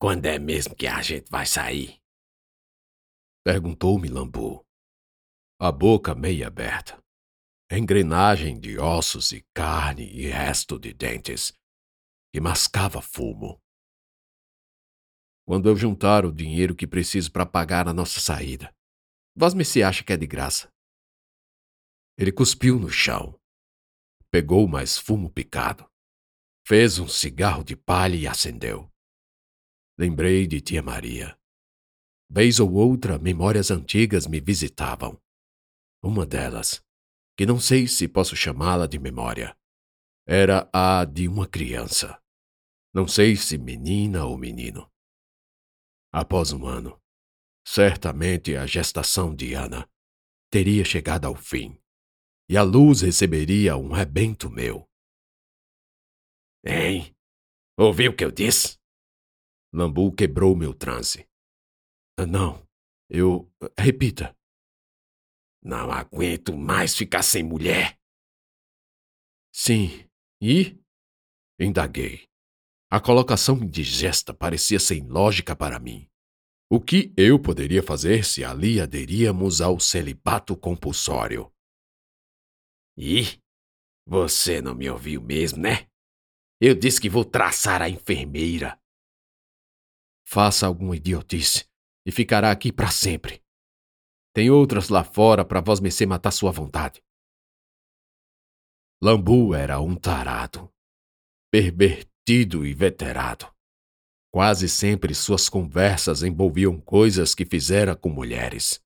Quando é mesmo que a gente vai sair? Perguntou-me. A boca meia aberta. Engrenagem de ossos e carne e resto de dentes. E mascava fumo. Quando eu juntar o dinheiro que preciso para pagar a nossa saída, vós me se acha que é de graça. Ele cuspiu no chão. Pegou mais fumo picado. Fez um cigarro de palha e acendeu. Lembrei de tia Maria. Vez ou outra, memórias antigas me visitavam. Uma delas, que não sei se posso chamá-la de memória, era a de uma criança. Não sei se menina ou menino. Após um ano, certamente a gestação de Ana teria chegado ao fim e a luz receberia um rebento meu. Hein? Ouviu o que eu disse? Lambu quebrou meu transe. Ah, não, eu. Repita. Não aguento mais ficar sem mulher. Sim, e? Indaguei. A colocação indigesta parecia sem lógica para mim. O que eu poderia fazer se ali aderíamos ao celibato compulsório? E? Você não me ouviu mesmo, né? Eu disse que vou traçar a enfermeira. Faça alguma idiotice e ficará aqui para sempre. Tem outras lá fora para vós mercê matar sua vontade. Lambu era um tarado, pervertido e veterado. Quase sempre suas conversas envolviam coisas que fizera com mulheres.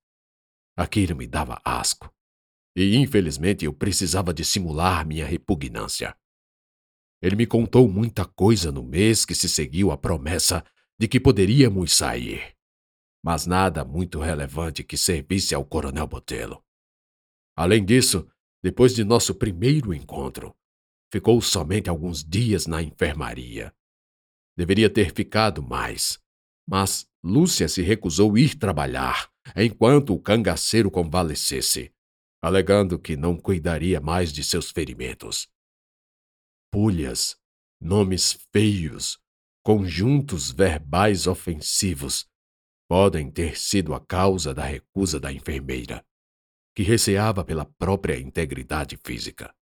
Aquilo me dava asco. E infelizmente eu precisava dissimular minha repugnância. Ele me contou muita coisa no mês que se seguiu à promessa de que poderíamos sair, mas nada muito relevante que servisse ao Coronel Botelho. Além disso, depois de nosso primeiro encontro, ficou somente alguns dias na enfermaria. Deveria ter ficado mais, mas Lúcia se recusou ir trabalhar enquanto o cangaceiro convalescesse, alegando que não cuidaria mais de seus ferimentos. Pulhas, nomes feios, conjuntos verbais ofensivos podem ter sido a causa da recusa da enfermeira, que receava pela própria integridade física.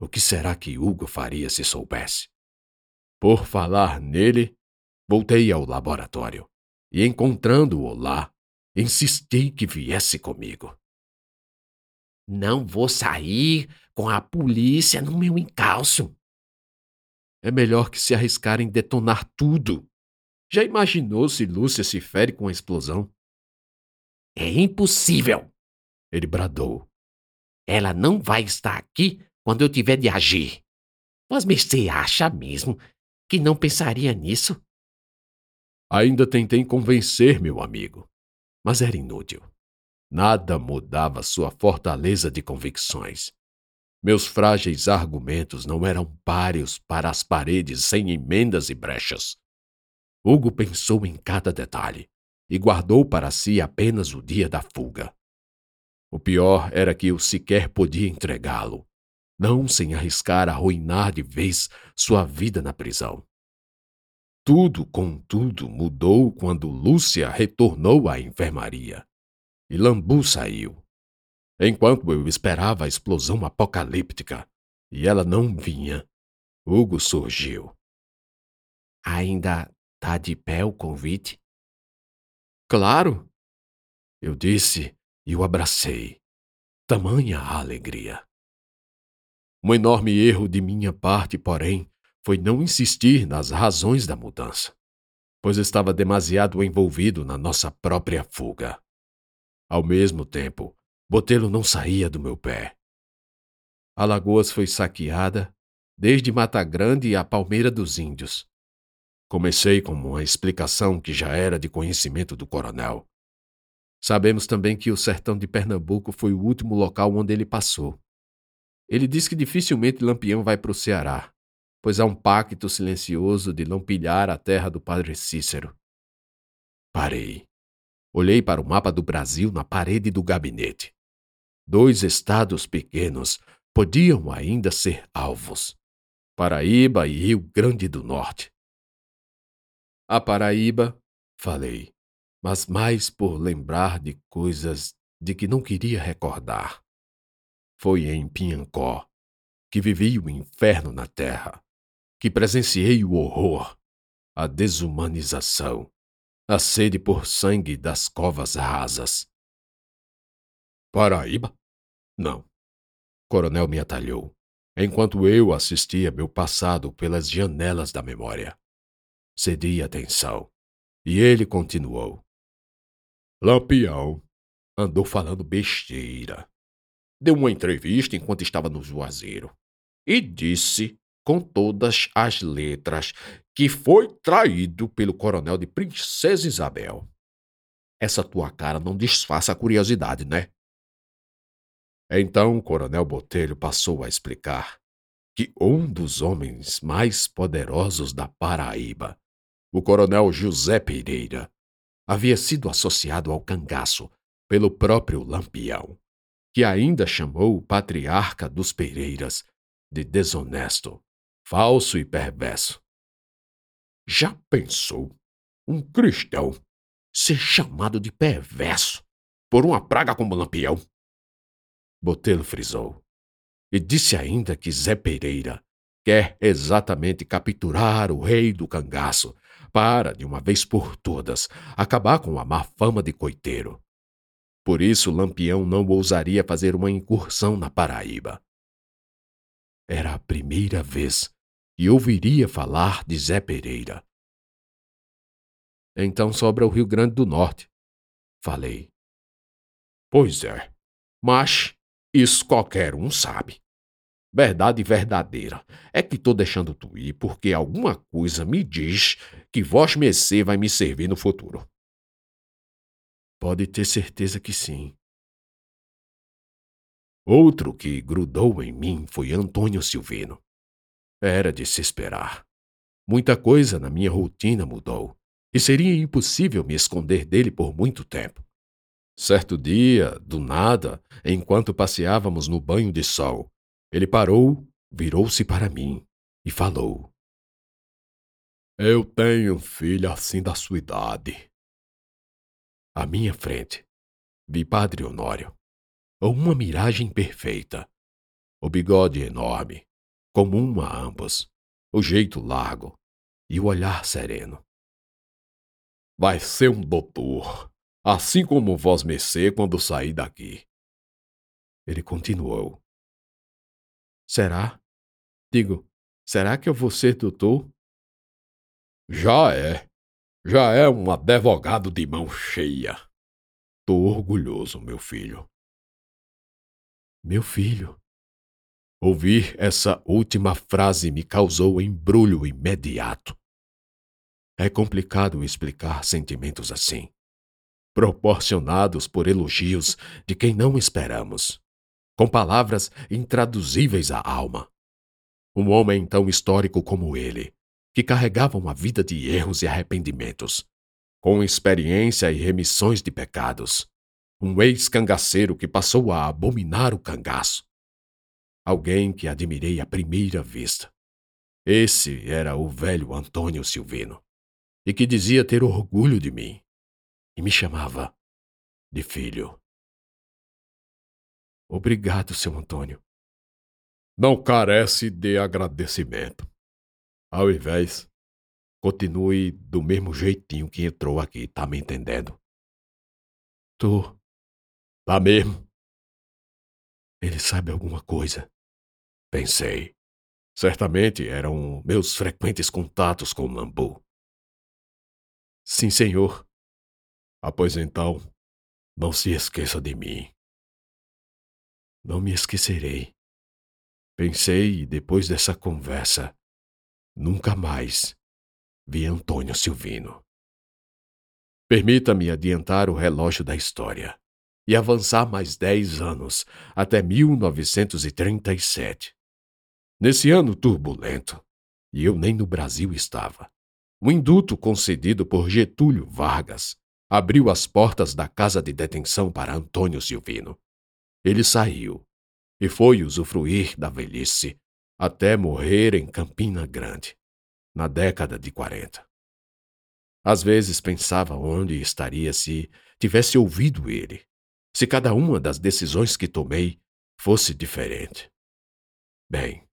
O que será que Hugo faria se soubesse? Por falar nele, voltei ao laboratório e, encontrando-o lá, insisti que viesse comigo. Não vou sair com a polícia no meu encalço, é melhor que se arriscar em detonar tudo. Já imaginou se Lúcia se fere com a explosão? É impossível! Ele bradou. Ela não vai estar aqui quando eu tiver de agir. Mas você acha mesmo que não pensaria nisso? Ainda tentei convencer meu amigo, mas era inútil. Nada mudava sua fortaleza de convicções. Meus frágeis argumentos não eram páreos para as paredes sem emendas e brechas. Hugo pensou em cada detalhe e guardou para si apenas o dia da fuga. O pior era que eu sequer podia entregá-lo, não sem arriscar arruinar de vez sua vida na prisão. Tudo, contudo, mudou quando Lúcia retornou à enfermaria. E Lambu saiu. Enquanto eu esperava a explosão apocalíptica e ela não vinha, Hugo surgiu. Ainda tá de pé o convite? Claro! Eu disse e o abracei. Tamanha a alegria. Um enorme erro de minha parte, porém, foi não insistir nas razões da mudança, pois estava demasiado envolvido na nossa própria fuga. Ao mesmo tempo, Botelho não saía do meu pé. Alagoas foi saqueada, desde Mata Grande a Palmeira dos Índios. Comecei com uma explicação que já era de conhecimento do coronel. Sabemos também que o sertão de Pernambuco foi o último local onde ele passou. Ele diz que dificilmente Lampião vai para o Ceará, pois há um pacto silencioso de não pilhar a terra do padre Cícero. Parei. Olhei para o mapa do Brasil na parede do gabinete. Dois estados pequenos podiam ainda ser alvos: Paraíba e Rio Grande do Norte. A Paraíba, falei, mas mais por lembrar de coisas de que não queria recordar. Foi em Pinhancó que vivi o inferno na terra, que presenciei o horror, a desumanização, a sede por sangue das covas rasas. Paraíba? Não. Coronel me atalhou, enquanto eu assistia meu passado pelas janelas da memória. Cedi atenção, e ele continuou. Lampião andou falando besteira. Deu uma entrevista enquanto estava no Juazeiro e disse, com todas as letras, que foi traído pelo coronel de Princesa Isabel. Essa tua cara não disfarça a curiosidade, né? Então o coronel Botelho passou a explicar que um dos homens mais poderosos da Paraíba, o coronel José Pereira, havia sido associado ao cangaço pelo próprio Lampião, que ainda chamou o patriarca dos Pereiras de desonesto, falso e perverso. Já pensou um cristão ser chamado de perverso por uma praga como Lampião? Botelho frisou. E disse ainda que Zé Pereira quer exatamente capturar o rei do cangaço para, de uma vez por todas, acabar com a má fama de coiteiro. Por isso, Lampião não ousaria fazer uma incursão na Paraíba. Era a primeira vez que ouviria falar de Zé Pereira. Então sobra o Rio Grande do Norte, falei. Pois é, mas isso qualquer um sabe. Verdade verdadeira é que tô deixando tu ir porque alguma coisa me diz que vós mercê vai me servir no futuro. Pode ter certeza que sim. Outro que grudou em mim foi Antônio Silvino. Era de se esperar. Muita coisa na minha rotina mudou, e seria impossível me esconder dele por muito tempo. Certo dia, do nada, enquanto passeávamos no banho de sol, ele parou, virou-se para mim e falou: Eu tenho um filho assim da sua idade. À minha frente, vi Padre Honório, uma miragem perfeita, o bigode enorme, comum a ambos, o jeito largo e o olhar sereno. Vai ser um doutor, assim como vós mercê quando saí daqui. Ele continuou. Será? Digo, será que eu vou ser doutor? Já é. Já é um advogado de mão cheia. Tô orgulhoso, meu filho. Meu filho. Ouvir essa última frase me causou embrulho imediato. É complicado explicar sentimentos assim proporcionados por elogios de quem não esperamos, com palavras intraduzíveis à alma. Um homem tão histórico como ele, que carregava uma vida de erros e arrependimentos, com experiência e remissões de pecados, um ex-cangaceiro que passou a abominar o cangaço. Alguém que admirei à primeira vista. Esse era o velho Antônio Silvino, e que dizia ter orgulho de mim e me chamava de filho. Obrigado, seu Antônio. Não carece de agradecimento. Ao invés, continue do mesmo jeitinho que entrou aqui, tá me entendendo? Tô. Tá mesmo? Ele sabe alguma coisa. Pensei. Certamente eram meus frequentes contatos com o Lambu. Sim, senhor. Ah, pois então, não se esqueça de mim. Não me esquecerei. Pensei, depois dessa conversa, nunca mais vi Antônio Silvino. Permita-me adiantar o relógio da história e avançar mais dez anos até 1937. Nesse ano turbulento, e eu nem no Brasil estava, o induto concedido por Getúlio Vargas abriu as portas da casa de detenção para Antônio Silvino. Ele saiu e foi usufruir da velhice até morrer em Campina Grande, na década de 40. Às vezes pensava onde estaria se tivesse ouvido ele, se cada uma das decisões que tomei fosse diferente. Bem,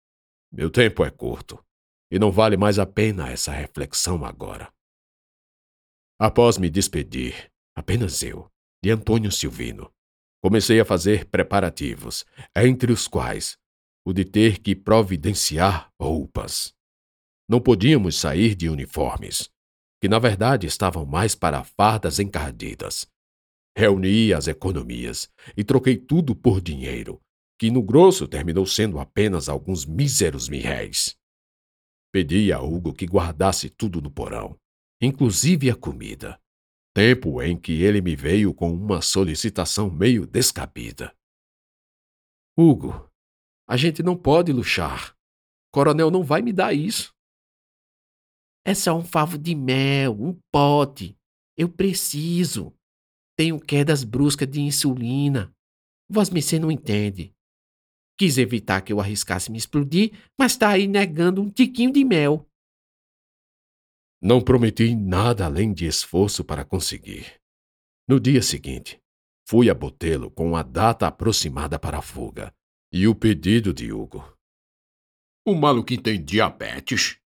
meu tempo é curto e não vale mais a pena essa reflexão agora. Após me despedir, apenas eu, de Antônio Silvino, comecei a fazer preparativos, entre os quais o de ter que providenciar roupas. Não podíamos sair de uniformes, que na verdade estavam mais para fardas encardidas. Reuni as economias e troquei tudo por dinheiro, que no grosso terminou sendo apenas alguns míseros mil réis. Pedi a Hugo que guardasse tudo no porão, inclusive a comida, tempo em que ele me veio com uma solicitação meio descabida. Hugo, a gente não pode luxar. Coronel não vai me dar isso. É só um favo de mel, um pote. Eu preciso. Tenho quedas bruscas de insulina. Vosmecê não entende. Quis evitar que eu arriscasse me explodir, mas está aí negando um tiquinho de mel. Não prometi nada além de esforço para conseguir. No dia seguinte, fui a Botelo com a data aproximada para a fuga e o pedido de Hugo. O maluquinho tem diabetes?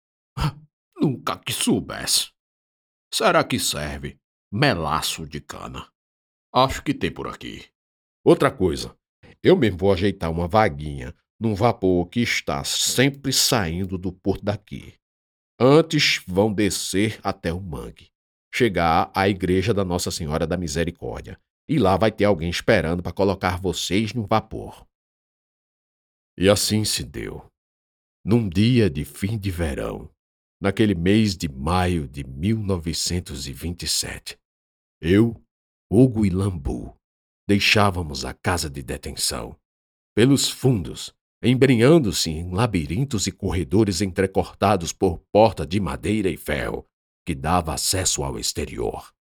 Nunca que soubesse. Será que serve melaço de cana? Acho que tem por aqui. Outra coisa, eu mesmo vou ajeitar uma vaguinha num vapor que está sempre saindo do porto daqui. Antes vão descer até o mangue, chegar à igreja da Nossa Senhora da Misericórdia, e lá vai ter alguém esperando para colocar vocês no vapor. E assim se deu. Num dia de fim de verão, naquele mês de maio de 1927, eu, Hugo e Lambu deixávamos a casa de detenção. Pelos fundos, embrenhando-se em labirintos e corredores entrecortados por porta de madeira e ferro que dava acesso ao exterior.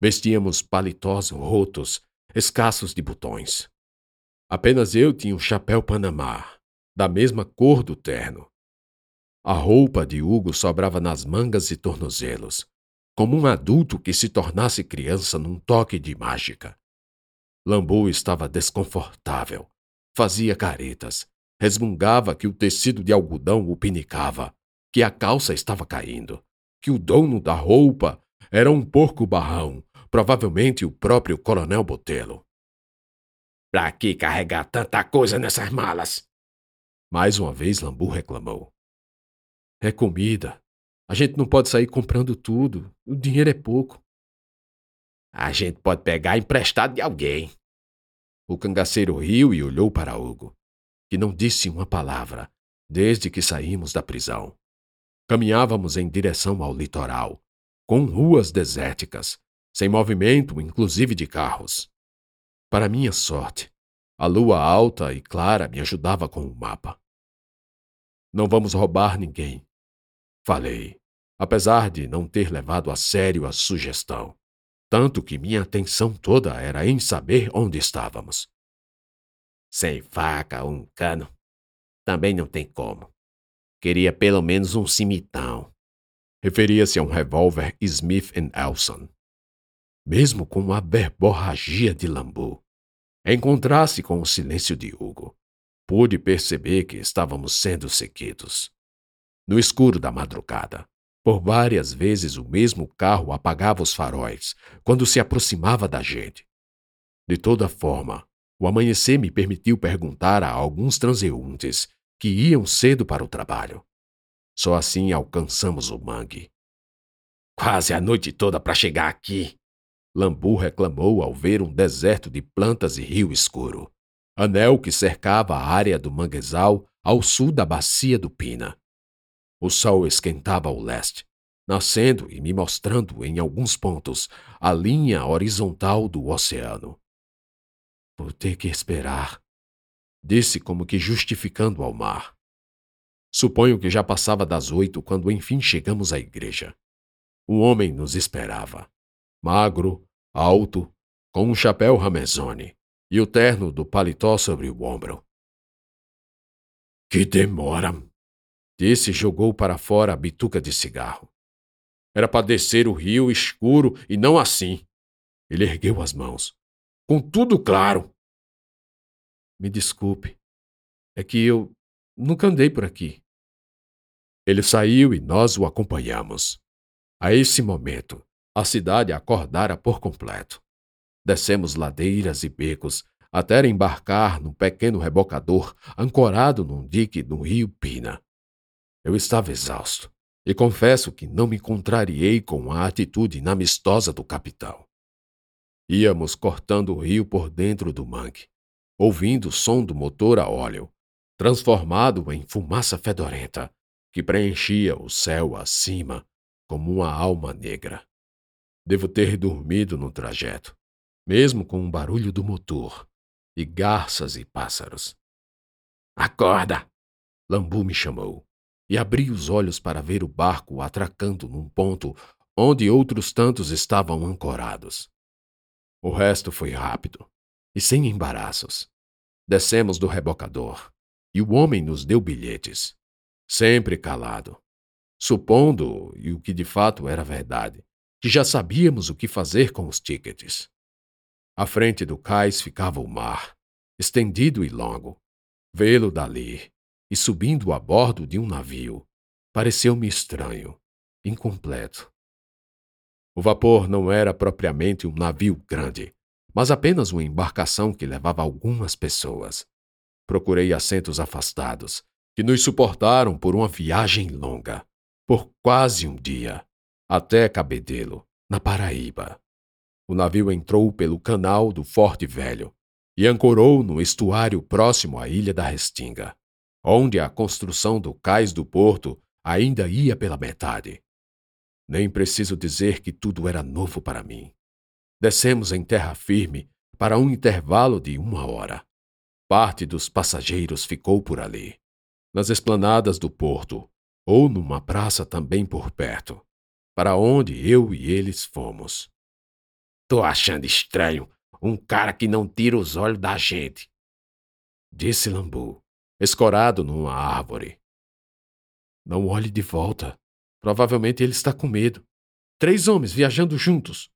Vestíamos paletós rotos, escassos de botões. Apenas eu tinha um chapéu panamá, da mesma cor do terno. A roupa de Hugo sobrava nas mangas e tornozelos, como um adulto que se tornasse criança num toque de mágica. Lambu estava desconfortável, fazia caretas, resmungava que o tecido de algodão o pinicava, que a calça estava caindo, que o dono da roupa era um porco barrão, provavelmente o próprio Coronel Botelo. Pra que carregar tanta coisa nessas malas? Mais uma vez Lambu reclamou. É comida. A gente não pode sair comprando tudo. O dinheiro é pouco. A gente pode pegar emprestado de alguém. O cangaceiro riu e olhou para Hugo, que não disse uma palavra desde que saímos da prisão. Caminhávamos em direção ao litoral, com ruas desérticas, sem movimento, inclusive de carros. Para minha sorte, a lua alta e clara me ajudava com o mapa. Não vamos roubar ninguém, falei, apesar de não ter levado a sério a sugestão tanto que minha atenção toda era em saber onde estávamos. Sem faca ou um cano, também não tem como. Queria pelo menos um cimitão. Referia-se a um revólver Smith Elson. Mesmo com a verborragia de Lambu, encontrasse com o silêncio de Hugo, pude perceber que estávamos sendo seguidos. No escuro da madrugada, por várias vezes o mesmo carro apagava os faróis quando se aproximava da gente. De toda forma, o amanhecer me permitiu perguntar a alguns transeuntes que iam cedo para o trabalho. Só assim alcançamos o mangue. Quase a noite toda para chegar aqui. Lambu reclamou ao ver um deserto de plantas e rio escuro, anel que cercava a área do manguezal ao sul da bacia do Pina. O sol esquentava ao leste, nascendo e me mostrando em alguns pontos a linha horizontal do oceano. Vou ter que esperar, disse como que justificando ao mar. Suponho que já passava das oito quando enfim chegamos à igreja. Um homem nos esperava, magro, alto, com um chapéu ramezone e o terno do paletó sobre o ombro. Que demora, Disse jogou para fora a bituca de cigarro. Era para descer o rio escuro e não assim. Ele ergueu as mãos. Com tudo claro. Me desculpe. É que eu nunca andei por aqui. Ele saiu e nós o acompanhamos. A esse momento, a cidade acordara por completo. Descemos ladeiras e becos até embarcar num pequeno rebocador ancorado num dique no rio Pina. Eu estava exausto e confesso que não me contrariei com a atitude inamistosa do capitão. Íamos cortando o rio por dentro do mangue, ouvindo o som do motor a óleo, transformado em fumaça fedorenta que preenchia o céu acima como uma alma negra. Devo ter dormido no trajeto, mesmo com o barulho do motor, e garças e pássaros. Acorda! Lambu me chamou, e abri os olhos para ver o barco atracando num ponto onde outros tantos estavam ancorados. O resto foi rápido e sem embaraços. Descemos do rebocador e o homem nos deu bilhetes. Sempre calado. Supondo, e o que de fato era verdade, que já sabíamos o que fazer com os tickets. À frente do cais ficava o mar, estendido e longo. Vê-lo dali, e subindo a bordo de um navio, pareceu-me estranho, incompleto. O vapor não era propriamente um navio grande, mas apenas uma embarcação que levava algumas pessoas. Procurei assentos afastados, que nos suportaram por uma viagem longa, por quase um dia, até Cabedelo, na Paraíba. O navio entrou pelo canal do Forte Velho e ancorou no estuário próximo à ilha da Restinga, onde a construção do cais do porto ainda ia pela metade. Nem preciso dizer que tudo era novo para mim. Descemos em terra firme para um intervalo de uma hora. Parte dos passageiros ficou por ali, nas esplanadas do porto, ou numa praça também por perto, para onde eu e eles fomos. Tô achando estranho um cara que não tira os olhos da gente, disse Lambu, escorado numa árvore. Não olhe de volta. Provavelmente ele está com medo. Três homens viajando juntos.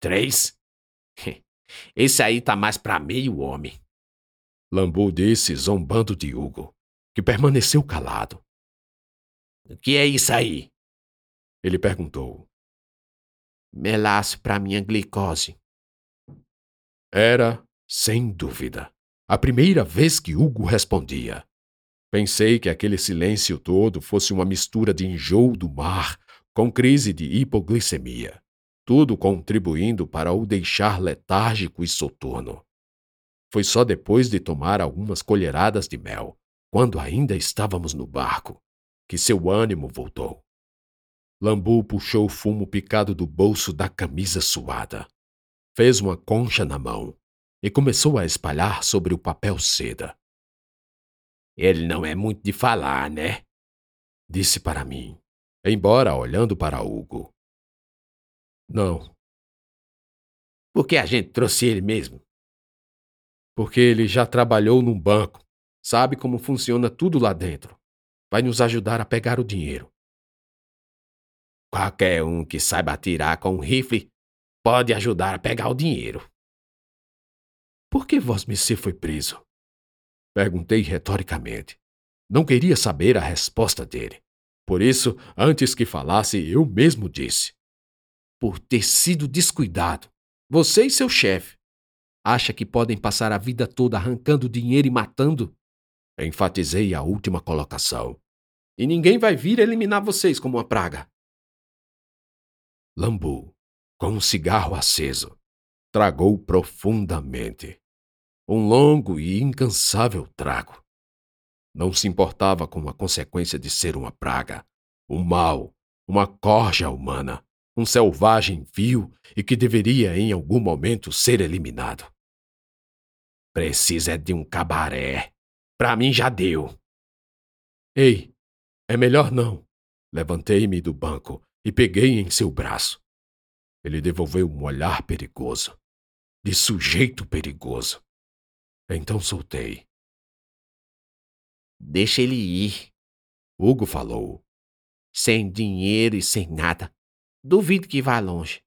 Três? Esse aí tá mais para meio homem. Lambu disse, zombando de Hugo, que permaneceu calado. O que é isso aí? Ele perguntou melasse para minha glicose. Era, sem dúvida, a primeira vez que Hugo respondia. Pensei que aquele silêncio todo fosse uma mistura de enjoo do mar com crise de hipoglicemia, tudo contribuindo para o deixar letárgico e soturno. Foi só depois de tomar algumas colheradas de mel, quando ainda estávamos no barco, que seu ânimo voltou. Lambu puxou o fumo picado do bolso da camisa suada. Fez uma concha na mão e começou a espalhar sobre o papel seda. Ele não é muito de falar, né? Disse para mim, embora olhando para Hugo. Não. Por que a gente trouxe ele mesmo? Porque ele já trabalhou num banco, sabe como funciona tudo lá dentro. Vai nos ajudar a pegar o dinheiro. Qualquer um que saiba atirar com um rifle pode ajudar a pegar o dinheiro. Por que Vosmecê foi preso? Perguntei retoricamente. Não queria saber a resposta dele. Por isso, antes que falasse, eu mesmo disse: Por ter sido descuidado. Você e seu chefe. Acha que podem passar a vida toda arrancando dinheiro e matando? Enfatizei a última colocação. E ninguém vai vir eliminar vocês como uma praga. Lambu, com um cigarro aceso, tragou profundamente. Um longo e incansável trago. Não se importava com a consequência de ser uma praga, um mal, uma corja humana, um selvagem vil e que deveria em algum momento ser eliminado. Precisa é de um cabaré. Pra mim já deu. Ei, é melhor não. Levantei-me do banco e peguei em seu braço. Ele devolveu um olhar perigoso, de sujeito perigoso. Então soltei. Deixa ele ir, Hugo falou. sem dinheiro e sem nada. Duvido que vá longe.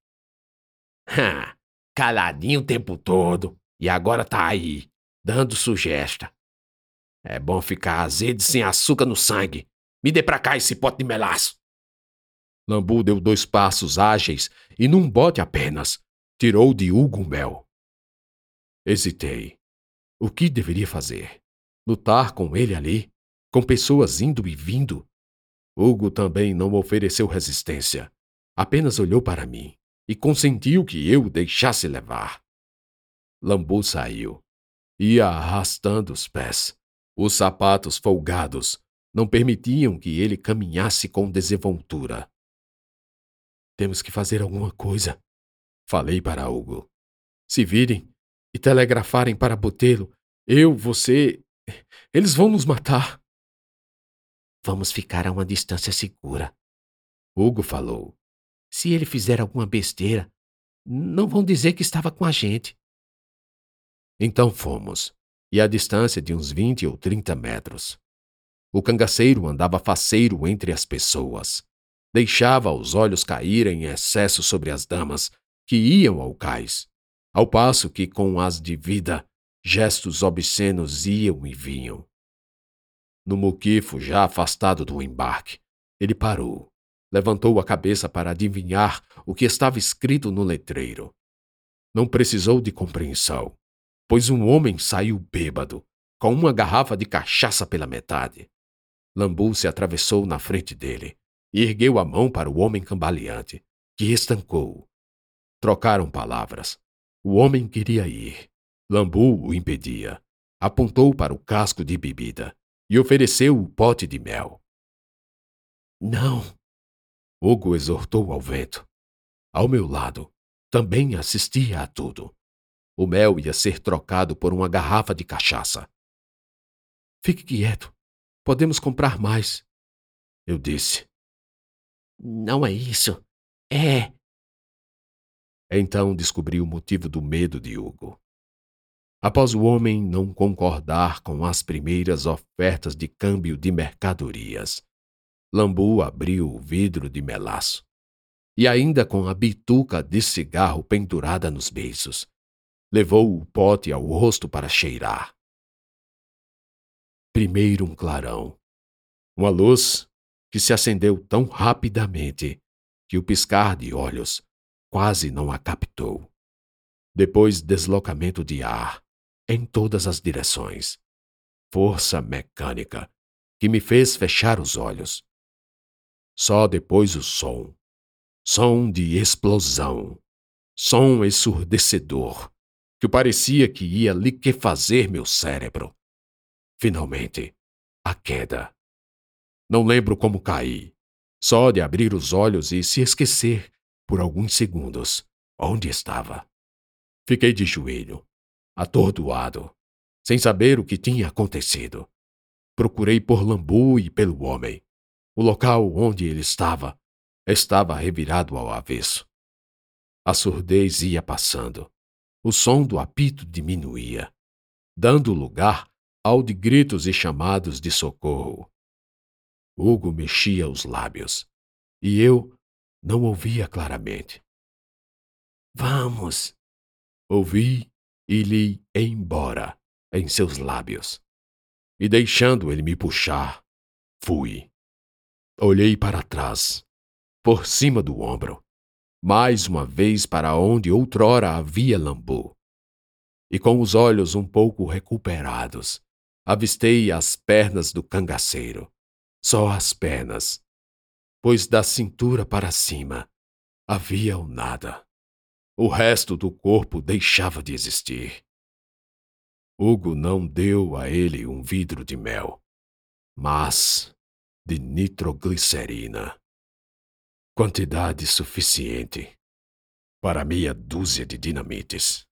Caladinho o tempo todo. E agora tá aí, dando sugesta. É bom ficar azedo sem açúcar no sangue. Me dê pra cá esse pote de melaço. Lambu deu dois passos ágeis e, num bote apenas, tirou de Hugo mel. Hesitei. O que deveria fazer? Lutar com ele ali? Com pessoas indo e vindo? Hugo também não ofereceu resistência. Apenas olhou para mim e consentiu que eu o deixasse levar. Lambu saiu. Ia arrastando os pés. Os sapatos folgados não permitiam que ele caminhasse com desenvoltura. Temos que fazer alguma coisa, falei para Hugo. Se virem e telegrafarem para Botelho, eu, você. Eles vão nos matar. Vamos ficar a uma distância segura. Hugo falou. Se ele fizer alguma besteira, não vão dizer que estava com a gente. Então fomos, e a distância de uns vinte ou trinta metros. O cangaceiro andava faceiro entre as pessoas. Deixava os olhos caírem em excesso sobre as damas que iam ao cais, ao passo que, com as de vida, gestos obscenos iam e vinham. No muquifo, já afastado do embarque, ele parou, levantou a cabeça para adivinhar o que estava escrito no letreiro. Não precisou de compreensão pois um homem saiu bêbado, com uma garrafa de cachaça pela metade. Lambu se atravessou na frente dele e ergueu a mão para o homem cambaleante, que estancou. Trocaram palavras. O homem queria ir. Lambu o impedia. Apontou para o casco de bebida e ofereceu o pote de mel. Não! Hugo exortou ao vento. Ao meu lado, também assistia a tudo. O mel ia ser trocado por uma garrafa de cachaça. Fique quieto. Podemos comprar mais. Eu disse. Não é isso. É. Então descobri o motivo do medo de Hugo. Após o homem não concordar com as primeiras ofertas de câmbio de mercadorias, Lambu abriu o vidro de melaço. E ainda com a bituca de cigarro pendurada nos beiços, Levou o pote ao rosto para cheirar. Primeiro um clarão. Uma luz que se acendeu tão rapidamente que o piscar de olhos quase não a captou. Depois deslocamento de ar em todas as direções. Força mecânica que me fez fechar os olhos. Só depois o som. Som de explosão. Som ensurdecedor que parecia que ia liquefazer meu cérebro. Finalmente, a queda. Não lembro como caí, só de abrir os olhos e se esquecer, por alguns segundos, onde estava. Fiquei de joelho, atordoado, sem saber o que tinha acontecido. Procurei por Lambu e pelo homem. O local onde ele estava estava revirado ao avesso. A surdez ia passando o som do apito diminuía, dando lugar ao de gritos e chamados de socorro. Hugo mexia os lábios, e eu não ouvia claramente. Vamos! Ouvi e li embora em seus lábios. E deixando ele me puxar, fui. Olhei para trás, por cima do ombro, mais uma vez para onde outrora havia Lambu. E com os olhos um pouco recuperados, avistei as pernas do cangaceiro. Só as pernas, pois da cintura para cima havia o nada. O resto do corpo deixava de existir. Hugo não deu a ele um vidro de mel, mas de nitroglicerina quantidade suficiente para meia dúzia de dinamites.